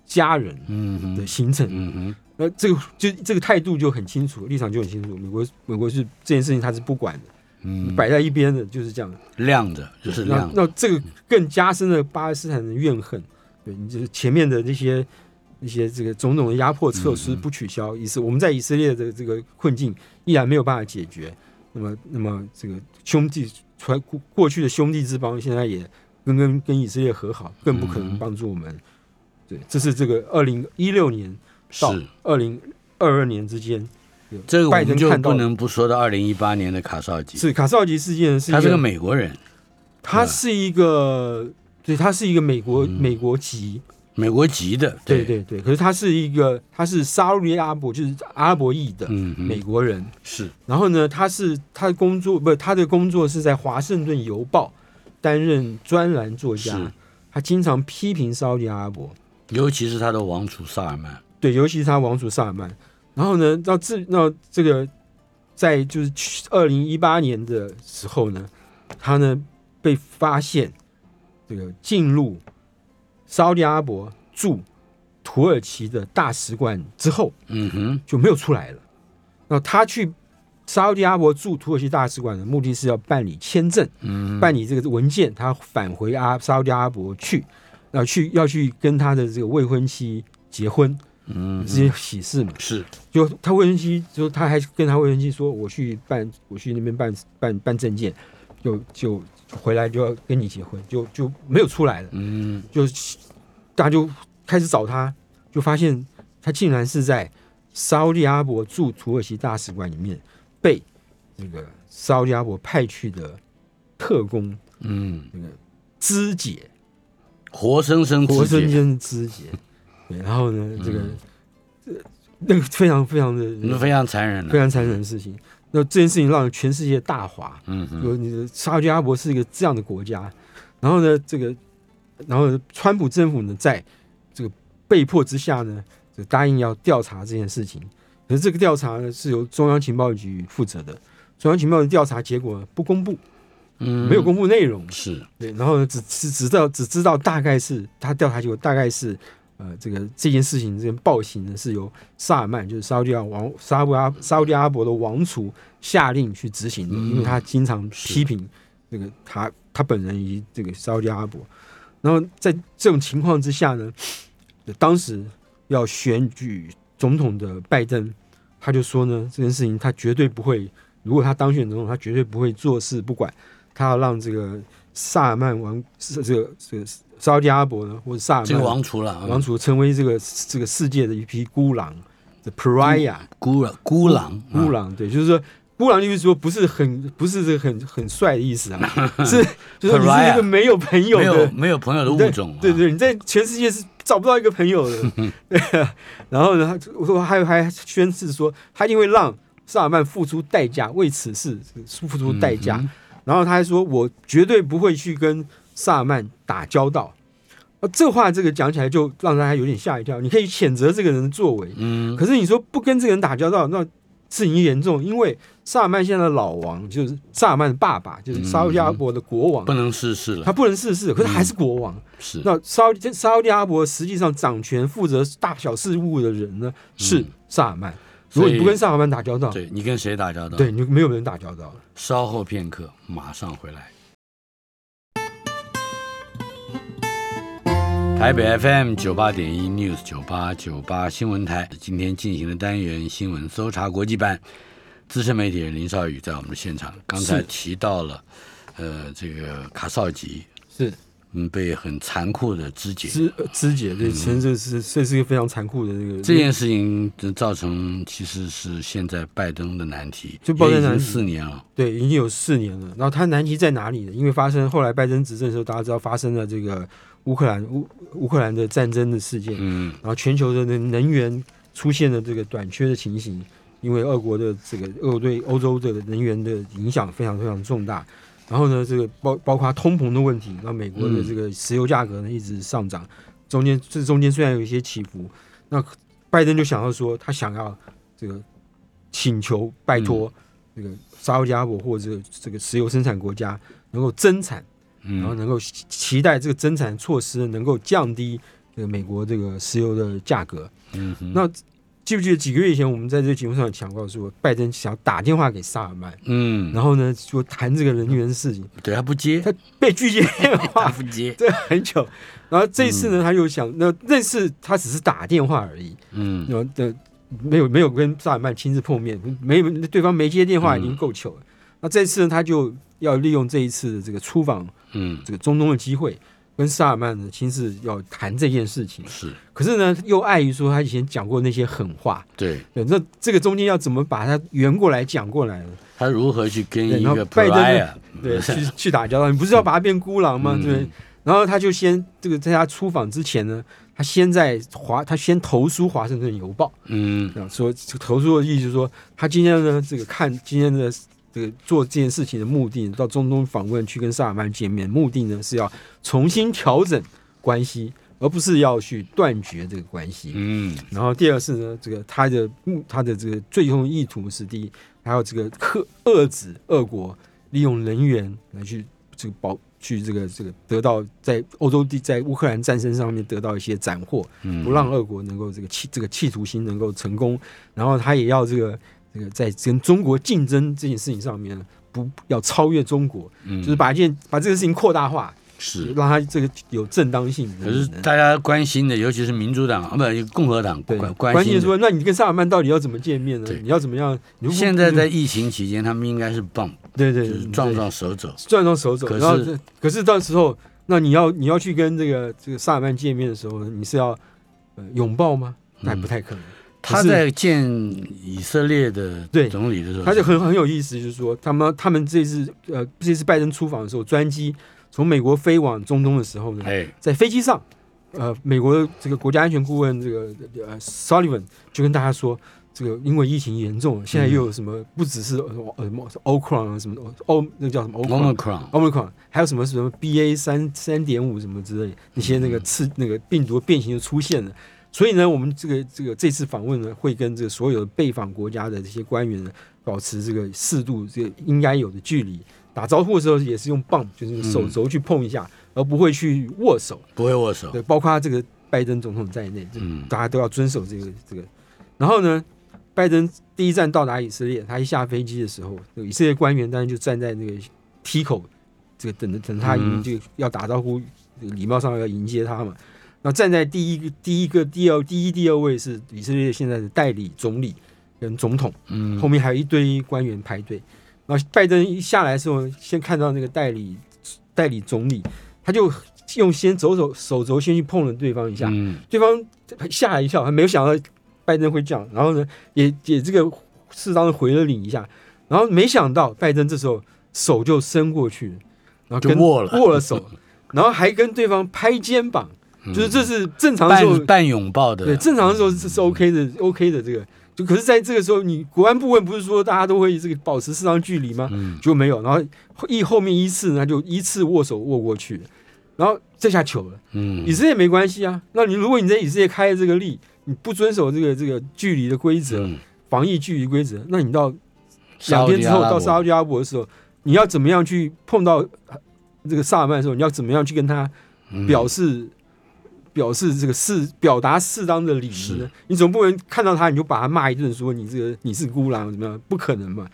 [SPEAKER 2] 家人
[SPEAKER 3] 嗯嗯
[SPEAKER 2] 的行程，
[SPEAKER 3] 嗯嗯
[SPEAKER 2] 那这个就这个态度就很清楚，立场就很清楚。美国美国是这件事情他是不管的，
[SPEAKER 3] 嗯，
[SPEAKER 2] 摆在一边的，就是这样。
[SPEAKER 3] 亮着就是
[SPEAKER 2] 那
[SPEAKER 3] 亮着，
[SPEAKER 2] 那这个更加深了巴勒斯坦的怨恨。对你就是前面的那些一些这个种种的压迫措施不取消，以色我们在以色列的这个困境依然没有办法解决。那么，那么这个兄弟传过过去的兄弟之邦，现在也跟跟跟以色列和好，更不可能帮助我们。对，这是这个二零一六年到
[SPEAKER 3] 是
[SPEAKER 2] 二零二二年之间，
[SPEAKER 3] 这个我们就不能不说到二零一八年的卡绍吉，
[SPEAKER 2] 是卡绍吉事件是
[SPEAKER 3] 他是个美国人，
[SPEAKER 2] 他是一个，对，他是一个美国、
[SPEAKER 3] 嗯
[SPEAKER 2] 美国籍，
[SPEAKER 3] 美国籍的，
[SPEAKER 2] 对对对。可是他是一个，他是沙利阿拉伯，就是阿拉伯裔的美国人。
[SPEAKER 3] 是。
[SPEAKER 2] 然后呢，他是他的工作不，他的工作是在《华盛顿邮报》担任专栏作家。他经常批评沙利阿拉伯，
[SPEAKER 3] 尤其是他的王储萨尔曼。
[SPEAKER 2] 对，尤其是他王储萨尔曼。然后呢，到这那这个，在就是二零一八年的时候呢，他呢被发现这个进入沙特阿拉伯驻土耳其的大使馆之后，
[SPEAKER 3] 嗯哼，
[SPEAKER 2] 就没有出来了。那他去沙特阿拉伯驻土耳其大使馆的目的是要办理签证，
[SPEAKER 3] 嗯，
[SPEAKER 2] 办理这个文件，他返回阿沙特阿拉伯去，要去要去跟他的这个未婚妻结婚，
[SPEAKER 3] 嗯，
[SPEAKER 2] 这些喜事嘛。
[SPEAKER 3] 是，
[SPEAKER 2] 就他未婚妻，就他还跟他未婚妻说，我去办，我去那边办办办证件，就就回来就要跟你结婚，就就没有出来了，
[SPEAKER 3] 嗯，
[SPEAKER 2] 就。大家就开始找他，就发现他竟然是在沙利阿拉伯驻土耳其大使馆里面被那个沙利阿拉伯派去的特工，
[SPEAKER 3] 嗯，
[SPEAKER 2] 那个肢解，
[SPEAKER 3] 活生生
[SPEAKER 2] 活生生肢解。对，然后呢，这个那个非常非常的
[SPEAKER 3] 非常残忍，
[SPEAKER 2] 非常残忍的事情。那这件事情让全世界大哗，
[SPEAKER 3] 嗯，
[SPEAKER 2] 有你的沙特阿拉伯是一个这样的国家，然后呢，这个。然后，川普政府呢，在这个被迫之下呢，就答应要调查这件事情。可是这个调查呢，是由中央情报局负责的。中央情报的调查结果不公布，
[SPEAKER 3] 嗯，
[SPEAKER 2] 没有公布内容。
[SPEAKER 3] 是
[SPEAKER 2] 对，然后呢，只只知道只知道大概是他调查结果大概是，呃，这个这件事情这件暴行呢，是由萨尔曼，就是沙特王沙布阿沙特阿伯的王储下令去执行的，因为他经常批评这个他他本人以及这个沙特阿伯。然后在这种情况之下呢，当时要选举总统的拜登，他就说呢，这件事情他绝对不会，如果他当选总统，他绝对不会坐视不管，他要让这个萨尔曼王这个这个沙特阿拉伯呢，或者萨尔曼
[SPEAKER 3] 王储了，
[SPEAKER 2] 王储成为这个这个世界的一批孤狼，the pariah，
[SPEAKER 3] 孤狼，孤狼，
[SPEAKER 2] 孤狼，对，就是说。孤狼就是说不是很不是这个很很帅的意思啊，<laughs> 是就是你是一个没有朋友的
[SPEAKER 3] 没有朋友的物种，
[SPEAKER 2] 对对，你在全世界是找不到一个朋友的。对，<laughs> <laughs> 然后呢，我说还有还宣誓说，他一定会让萨尔曼付出代价，为此事付出代价。然后他还说，我绝对不会去跟萨尔曼打交道。啊，这话这个讲起来就让大家有点吓一跳。你可以谴责这个人的作为，
[SPEAKER 3] 嗯，
[SPEAKER 2] 可是你说不跟这个人打交道，那。事情严重，因为萨尔曼现在的老王就是萨尔曼的爸爸，就是沙特阿拉伯的国王，
[SPEAKER 3] 不能逝世了。
[SPEAKER 2] 他不能逝世，可是还是国王。
[SPEAKER 3] 是
[SPEAKER 2] 那沙沙特阿拉伯实际上掌权、负责大小事务的人呢是萨尔曼。如果你不跟萨尔曼打交道，
[SPEAKER 3] 对你跟谁打交道？
[SPEAKER 2] 对你没有人打交道。
[SPEAKER 3] 稍后片刻，马上回来。台北 FM 九八点一 News 九八九八新闻台今天进行的单元新闻搜查国际版，资深媒体人林少宇在我们的现场。刚才提到了，呃，这个卡绍吉
[SPEAKER 2] 是
[SPEAKER 3] 嗯被很残酷的肢解，
[SPEAKER 2] 肢肢解，这其实这是这是一个非常残酷的这个
[SPEAKER 3] 这件事情造成其实是现在拜登的难题，
[SPEAKER 2] 就拜登难题
[SPEAKER 3] 四年了，
[SPEAKER 2] 对，已经有四年了。然后他难题在哪里呢？因为发生后来拜登执政的时候，大家知道发生了这个。乌克兰乌乌克兰的战争的事件，
[SPEAKER 3] 嗯，
[SPEAKER 2] 然后全球的能能源出现了这个短缺的情形，因为俄国的这个俄国对欧洲的能源的影响非常非常重大。然后呢，这个包包括通膨的问题，那美国的这个石油价格呢一直上涨，中间这中间虽然有一些起伏，那拜登就想要说，他想要这个请求拜托这个沙特阿拉伯或者这个石油生产国家能够增产。然后能够期待这个增产措施能够降低这个美国这个石油的价格。
[SPEAKER 3] 嗯，
[SPEAKER 2] 那记不记得几个月以前我们在这个节目上讲过，说拜登想打电话给萨尔曼，
[SPEAKER 3] 嗯，
[SPEAKER 2] 然后呢就谈这个人员的事情，
[SPEAKER 3] 对他不接，
[SPEAKER 2] 他被拒接电话。<laughs>
[SPEAKER 3] 不接，
[SPEAKER 2] 对很久。然后这一次呢，他又想，那那次他只是打电话而已，
[SPEAKER 3] 嗯，
[SPEAKER 2] 然后的没有没有跟萨尔曼亲自碰面，没对方没接电话已经够糗了。那这次呢，他就要利用这一次的这个出访。
[SPEAKER 3] 嗯，
[SPEAKER 2] 这个中东的机会，跟萨尔曼呢亲自要谈这件事情，
[SPEAKER 3] 是。
[SPEAKER 2] 可是呢，又碍于说他以前讲过那些狠话，
[SPEAKER 3] 对，
[SPEAKER 2] 对，那这个中间要怎么把它圆过来讲过来呢？
[SPEAKER 3] 他如何去跟一个
[SPEAKER 2] 拜登对 <laughs> 去去打交道？你不是要把他变孤狼吗？对。然后他就先这个在他出访之前呢，他先在华，他先投书《华盛顿邮报》，
[SPEAKER 3] 嗯
[SPEAKER 2] 啊，说投书的意思就是说，他今天呢这个看今天的这个做这件事情的目的，到中东访问去跟萨尔曼见面，目的呢是要重新调整关系，而不是要去断绝这个关系。
[SPEAKER 3] 嗯
[SPEAKER 2] 然后第二是呢，这个他的目他的这个最终意图是第一，还有这个克遏制俄国利用能源来去这个保去这个这个得到在欧洲地在乌克兰战争上面得到一些斩获，
[SPEAKER 3] 嗯，
[SPEAKER 2] 不让俄国能够这个企这个企图心能够成功，然后他也要这个这个在跟中国竞争这件事情上面呢，不要超越中国，
[SPEAKER 3] 嗯
[SPEAKER 2] 就是把一件把这个事情扩大化，
[SPEAKER 3] 是。
[SPEAKER 2] 让它这个有正当性。
[SPEAKER 3] 可是大家关心的，尤其是民主党啊，不，共和党关关心
[SPEAKER 2] 说，那你跟萨尔曼到底要怎么见面呢？你要怎么样？你
[SPEAKER 3] 现在在疫情期间，他们应该是棒，
[SPEAKER 2] 对对对
[SPEAKER 3] 就是撞撞手肘。
[SPEAKER 2] 撞撞手肘，
[SPEAKER 3] 可是
[SPEAKER 2] 然后可是到时候，那你要你要去跟这个这个萨尔曼见面的时候，你是要呃拥抱吗？那不太可能。
[SPEAKER 3] 他在见以色列的
[SPEAKER 2] 对
[SPEAKER 3] 总理的时候，
[SPEAKER 2] 他就很很有意思，就是说他们他们这次呃这次拜登出访的时候，专机从美国飞往中东的时候呢，
[SPEAKER 3] 哎，
[SPEAKER 2] 在飞机上，呃，美国这个国家安全顾问这个呃 Sullivan 就跟大家说，这个因为疫情严重，现在又有什么不只是呃什么 Omicron 啊什么的 O 那个叫什么 Omicron。Omicron，Omicron 还有什么什么 BA 三三点五什么之类那些那个次那个病毒变形就出现了，所以呢，我们这个这个这次访问呢，会跟这个所有被访国家的这些官员呢，保持这个适度这个应该有的距离。打招呼的时候也是用棒，就是手肘去碰一下，而不会去握手。
[SPEAKER 3] 不会握手。
[SPEAKER 2] 对，包括这个拜登总统在内，这
[SPEAKER 3] 嗯
[SPEAKER 2] 大家都要遵守这个这个。然后呢，拜登第一站到达以色列，他一下飞机的时候，这个以色列官员当然就站在那个梯口，这个等着等他迎
[SPEAKER 3] 嗯
[SPEAKER 2] 就要打招呼，这个礼貌上要迎接他嘛。然后站在第一个、第一个、第二、第一、第二位是以色列现在的代理总理跟总统，
[SPEAKER 3] 嗯。
[SPEAKER 2] 后面还有一堆官员排队。然后拜登一下来的时候，先看到那个代理代理总理，他就用先走手手肘先去碰了对方一下，
[SPEAKER 3] 嗯。
[SPEAKER 2] 对方吓了一跳，还没有想到拜登会这样，然后呢，也也这个适当的回了礼一下，然后没想到拜登这时候手就伸过去，然后跟
[SPEAKER 3] 就握了。
[SPEAKER 2] 握了手，然后还跟对方拍肩膀，就是这是正常的时候
[SPEAKER 3] 半，半拥抱的，
[SPEAKER 2] 对，正常的时候是是 OK 的，OK 的这个。就可是在这个时候，你国安部问不是说大家都会这个保持适当距离吗？
[SPEAKER 3] 嗯
[SPEAKER 2] 就没有，然后一后面依次呢就依次握手握过去，然后这下糗了。
[SPEAKER 3] 嗯
[SPEAKER 2] 以色列没关系啊，那你如果你在以色列开了这个例，你不遵守这个这个距离的规则，
[SPEAKER 3] 嗯，
[SPEAKER 2] 防疫距离规则，那你到两天之后到沙特阿拉伯的时候，你要怎么样去碰到呃这个萨尔曼的时候，你要怎么样去跟他
[SPEAKER 3] 嗯
[SPEAKER 2] 表示、表示这个适表达适当的礼仪呢？你总不能看到他你就把他骂一顿，说你这个你是孤狼怎么样？不可能嘛？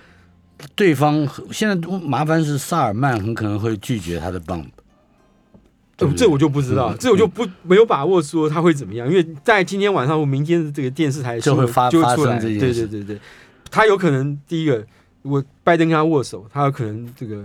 [SPEAKER 3] 对方现在麻烦是萨尔曼很可能会拒绝他的 bump，对对
[SPEAKER 2] 这这我就不知道，
[SPEAKER 3] 嗯
[SPEAKER 2] 这我就不没有把握说他会怎么样，因为在今天晚上或明天的这个电视台
[SPEAKER 3] 就会发
[SPEAKER 2] 就会出来，对
[SPEAKER 3] 这件事
[SPEAKER 2] 对对对，他有可能第一个，如果拜登跟他握手，他有可能这个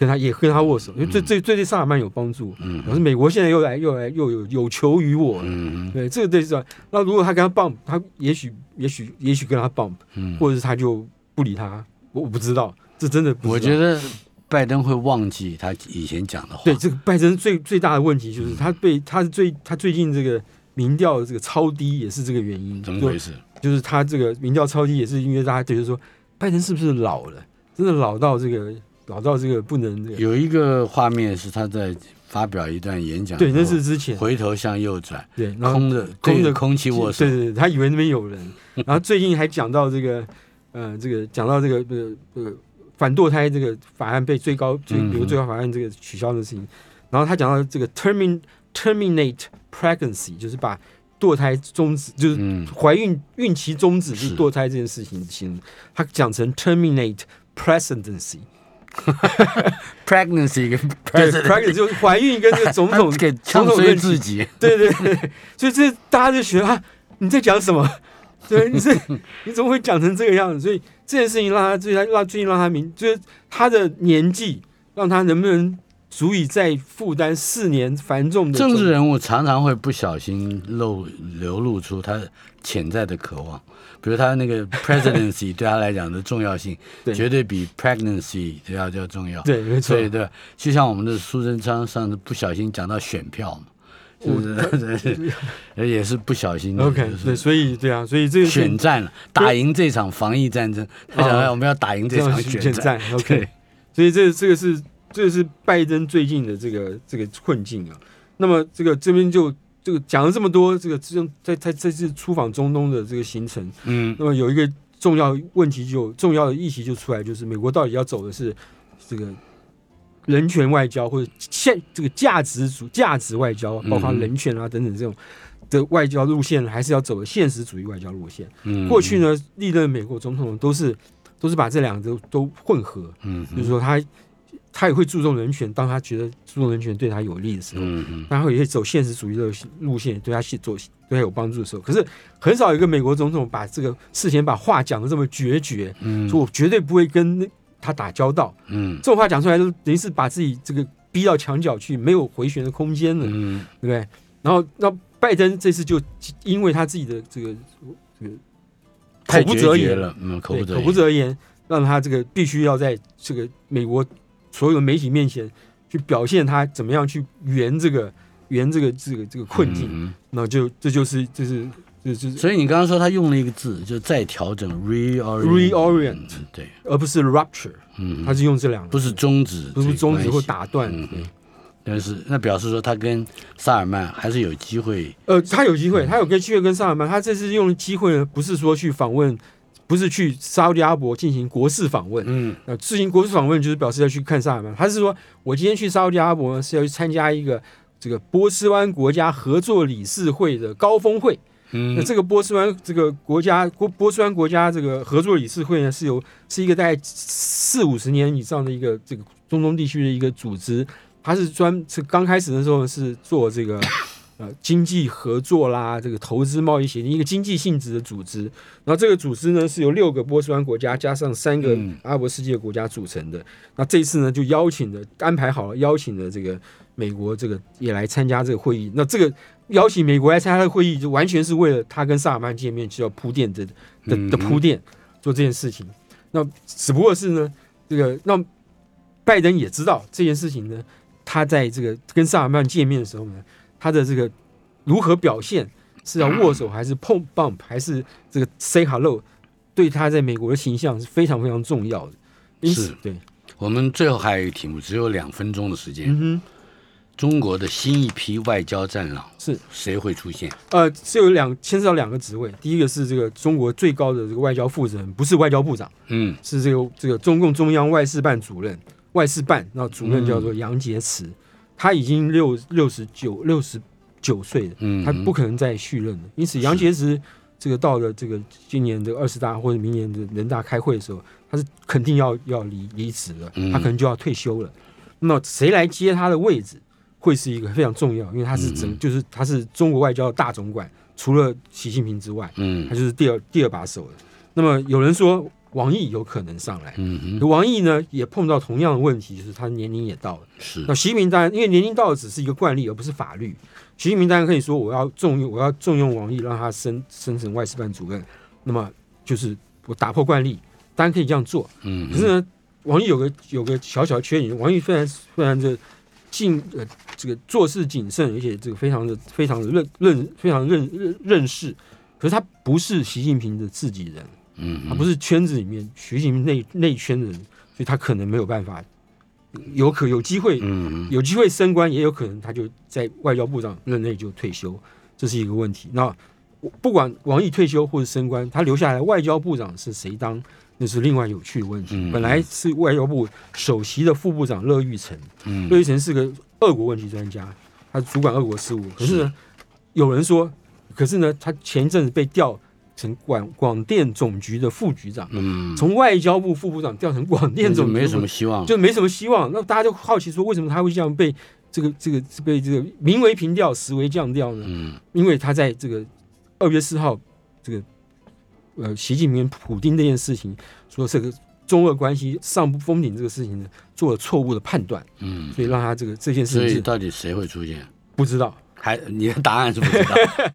[SPEAKER 2] 跟他也跟他握手，因为这这这对萨尔曼有帮助。
[SPEAKER 3] 嗯。
[SPEAKER 2] 可是美国现在又来又来又有有求于我。了，
[SPEAKER 3] 嗯。
[SPEAKER 2] 对，这个对是吧？那如果他跟他 bump，他也许也许也许跟他 bump，
[SPEAKER 3] 嗯，
[SPEAKER 2] 或者是他就不理他，我我不知道，这真的不知道。
[SPEAKER 3] 我觉得拜登会忘记他以前讲的话，
[SPEAKER 2] 对，这个拜登最最大的问题就是他被他最他最近这个民调这个超低也是这个原因，就
[SPEAKER 3] 怎么回事？
[SPEAKER 2] 就是他这个民调超低也是因为大家觉得说拜登是不是老了，真的老到这个老到这个不能这个，
[SPEAKER 3] 有一个画面是他在发表一段演讲，
[SPEAKER 2] 对，那是之前。
[SPEAKER 3] 回头向右转，
[SPEAKER 2] 对，然后
[SPEAKER 3] 空的
[SPEAKER 2] 空的
[SPEAKER 3] 空气握手。
[SPEAKER 2] 对，对对，他以为那边有人，<laughs> 然后最近还讲到这个，呃，这个讲到这个这个这个反堕胎这个法案被最高最
[SPEAKER 3] 嗯
[SPEAKER 2] 比如最高法案这个取消的事情，然后他讲到这个 termin terminate pregnancy，就是把堕胎终止，就是
[SPEAKER 3] 嗯
[SPEAKER 2] 怀孕孕期终止，就堕胎这件事情形容，他讲成 terminate presidency，<laughs>
[SPEAKER 3] pregnancy 跟
[SPEAKER 2] 对 president，pregnancy 就是怀孕跟这个总统
[SPEAKER 3] 给
[SPEAKER 2] 总统
[SPEAKER 3] 自己，
[SPEAKER 2] 对对对，所以这大家就觉得啊，你在讲什么？对，你这你怎么会讲成这个样子？所以这件事情让他最让最近让他明，就是他的年纪，让他能不能足以再负担四年繁重的
[SPEAKER 3] 政治人物常常会不小心露流露出他潜在的渴望，比如他那个 <laughs> presidency 对他来讲的重要性，
[SPEAKER 2] 对
[SPEAKER 3] 绝对比 pregnancy 要要重要。
[SPEAKER 2] 对，没错
[SPEAKER 3] 对，对，就像我们的苏贞昌上次不小心讲到选票嘛，是 <laughs> 不是？也是不小心的。
[SPEAKER 2] OK，
[SPEAKER 3] 就是
[SPEAKER 2] 对，所以对啊，所以这个
[SPEAKER 3] 选战了，打赢这场防疫战争。他想要我们要打赢这场选
[SPEAKER 2] 选
[SPEAKER 3] 战。
[SPEAKER 2] 战，<laughs> OK，所以这这个是这个是拜登最近的这个这个困境啊。那么这个这边就这个讲了这么多，这个这在在这次出访中东的这个行程，
[SPEAKER 3] 嗯。
[SPEAKER 2] 那么有一个重要问题就重要的议题就出来，就是美国到底要走的是这个人权外交，或者现这个价值主价值外交，包括
[SPEAKER 3] 嗯
[SPEAKER 2] 人权啊等等这种的外交路线，还是要走的现实主义外交路线。
[SPEAKER 3] 嗯，
[SPEAKER 2] 过去呢，历任美国总统都是都是把这两个都都混合，
[SPEAKER 3] 嗯，嗯。
[SPEAKER 2] 就是说他他也会注重人权，当他觉得注重人权对他有利的时候，
[SPEAKER 3] 嗯嗯。
[SPEAKER 2] 然后也会走现实主义的路线，对他是走对他有帮助的时候，可是很少有一个美国总统把这个事前把话讲的这么决绝，
[SPEAKER 3] 嗯。
[SPEAKER 2] 说我绝对不会跟他打交道，
[SPEAKER 3] 嗯。
[SPEAKER 2] 这种话讲出来，就等于是把自己这个逼到墙角去，没有回旋的空间了，
[SPEAKER 3] 嗯。
[SPEAKER 2] 对不对？然后那拜登这次就因为他自己的这个这个口不择言
[SPEAKER 3] 了，嗯，口不
[SPEAKER 2] 口不择言，让他这个必须要在这个美国所有的媒体面前去表现他怎么样去圆这个圆这个这个这个困境，
[SPEAKER 3] 嗯。
[SPEAKER 2] 那就这就是这是这就是。
[SPEAKER 3] 所以你刚刚说他用了一个字，就再调整
[SPEAKER 2] reorient，Reorient
[SPEAKER 3] 嗯对，
[SPEAKER 2] 而不是 rupture，
[SPEAKER 3] 嗯，
[SPEAKER 2] 他是用这两个。
[SPEAKER 3] 不是终止，
[SPEAKER 2] 不是终止或打断，
[SPEAKER 3] 但是那表示说他跟萨尔曼还是有机会，
[SPEAKER 2] 呃，他有机会，他有跟机会跟萨尔曼，他这次用的机会呢，不是说去访问，不是去沙特阿拉伯进行国事访问，
[SPEAKER 3] 嗯。
[SPEAKER 2] 呃，进行国事访问就是表示要去看萨尔曼，他是说我今天去沙特阿拉伯呢是要去参加一个这个波斯湾国家合作理事会的高峰会。嗯。那
[SPEAKER 3] 嗯
[SPEAKER 2] 这个波斯湾这个国家波波斯湾国家这个合作理事会呢，是由是一个大概四五十年以上的一个这个中东地区的一个组织，它是专是刚开始的时候是做这个呃经济合作啦，这个投资贸易协定一个经济性质的组织。然后这个组织呢是由六个波斯湾国家加上三个
[SPEAKER 3] 嗯
[SPEAKER 2] 阿拉伯世界国家组成的。那这次呢就邀请的安排好了邀请了这个美国这个也来参加这个会议。那这个邀请美国来参加这个会议，就完全是为了他跟萨尔曼见面就要铺垫的的
[SPEAKER 3] 嗯
[SPEAKER 2] 的铺垫做这件事情。那只不过是呢，这个那拜登也知道这件事情呢，他在这个跟萨尔曼见面的时候呢，他的这个如何表现是要握手还是碰 bump 还是这个 say hello，对他在美国的形象是非常非常重要的。因此
[SPEAKER 3] 是，
[SPEAKER 2] 对，
[SPEAKER 3] 我们最后还有一个题目，只有两分钟的时间。
[SPEAKER 2] 嗯哼，
[SPEAKER 3] 中国的新一批外交战狼
[SPEAKER 2] 是
[SPEAKER 3] 谁会出现？
[SPEAKER 2] 呃，是有两牵涉到两个职位，第一个是这个中国最高的这个外交负责人，不是外交部长。
[SPEAKER 3] 嗯
[SPEAKER 2] 是这个这个中共中央外事办主任，外事办，那主任叫做杨洁篪，他已经六六十九六十九岁了，
[SPEAKER 3] 嗯，
[SPEAKER 2] 他不可能再续任了。因此，杨洁篪这个到了这个今年的二十大或者明年的人大开会的时候，他是肯定要要离离职了，
[SPEAKER 3] 嗯
[SPEAKER 2] 他可能就要退休了。那么谁来接他的位置，会是一个非常重要，因为他是整
[SPEAKER 3] 嗯
[SPEAKER 2] 就是他是中国外交的大总管，除了习近平之外，
[SPEAKER 3] 嗯
[SPEAKER 2] 他就是第二第二把手了。那么有人说王毅有可能上来，
[SPEAKER 3] 嗯哼
[SPEAKER 2] 王毅呢也碰到同样的问题，就是他年龄也到了。
[SPEAKER 3] 是
[SPEAKER 2] 那习近平当然因为年龄到了只是一个惯例，而不是法律。习近平当然可以说我要重用我要重用王毅，让他升升成外事办主任。那么就是我打破惯例，当然可以这样做。
[SPEAKER 3] 嗯
[SPEAKER 2] 可是呢，王毅有个有个小小的缺点，王毅虽然虽然这尽呃这个做事谨慎，而且这个非常的非常的认认非常认认认识，可是他不是习近平的自己人，
[SPEAKER 3] 嗯
[SPEAKER 2] 他不是圈子里面学习内内圈的人，所以他可能没有办法，有可有机会
[SPEAKER 3] 嗯
[SPEAKER 2] 有机会升官，也有可能他就在外交部长任内就退休，这是一个问题。那我不管王毅退休或者升官，他留下来外交部长是谁当，那是另外有趣的问题。
[SPEAKER 3] 嗯
[SPEAKER 2] 本来是外交部首席的副部长乐玉成，
[SPEAKER 3] 嗯
[SPEAKER 2] 乐玉成是个俄国问题专家，他主管俄国事务。可是呢，有人说，可是呢，他前一阵子被调成广广电总局的副局长，
[SPEAKER 3] 嗯，
[SPEAKER 2] 从外交部副部长调成广电总局，
[SPEAKER 3] 没什么希望，
[SPEAKER 2] 就没什么希望。那大家就好奇说，为什么他会这样被这个这个被这个名为平调，实为降调呢？
[SPEAKER 3] 嗯
[SPEAKER 2] 因为他在这个二月四号这个呃习近平普丁这件事情，说这个中俄关系上不封顶这个事情呢，做了错误的判断，
[SPEAKER 3] 嗯，
[SPEAKER 2] 所以让他这个这件事
[SPEAKER 3] 所以
[SPEAKER 2] 情
[SPEAKER 3] 到底谁会出现？
[SPEAKER 2] 不知道。
[SPEAKER 3] 还你的答案是不知道。<laughs>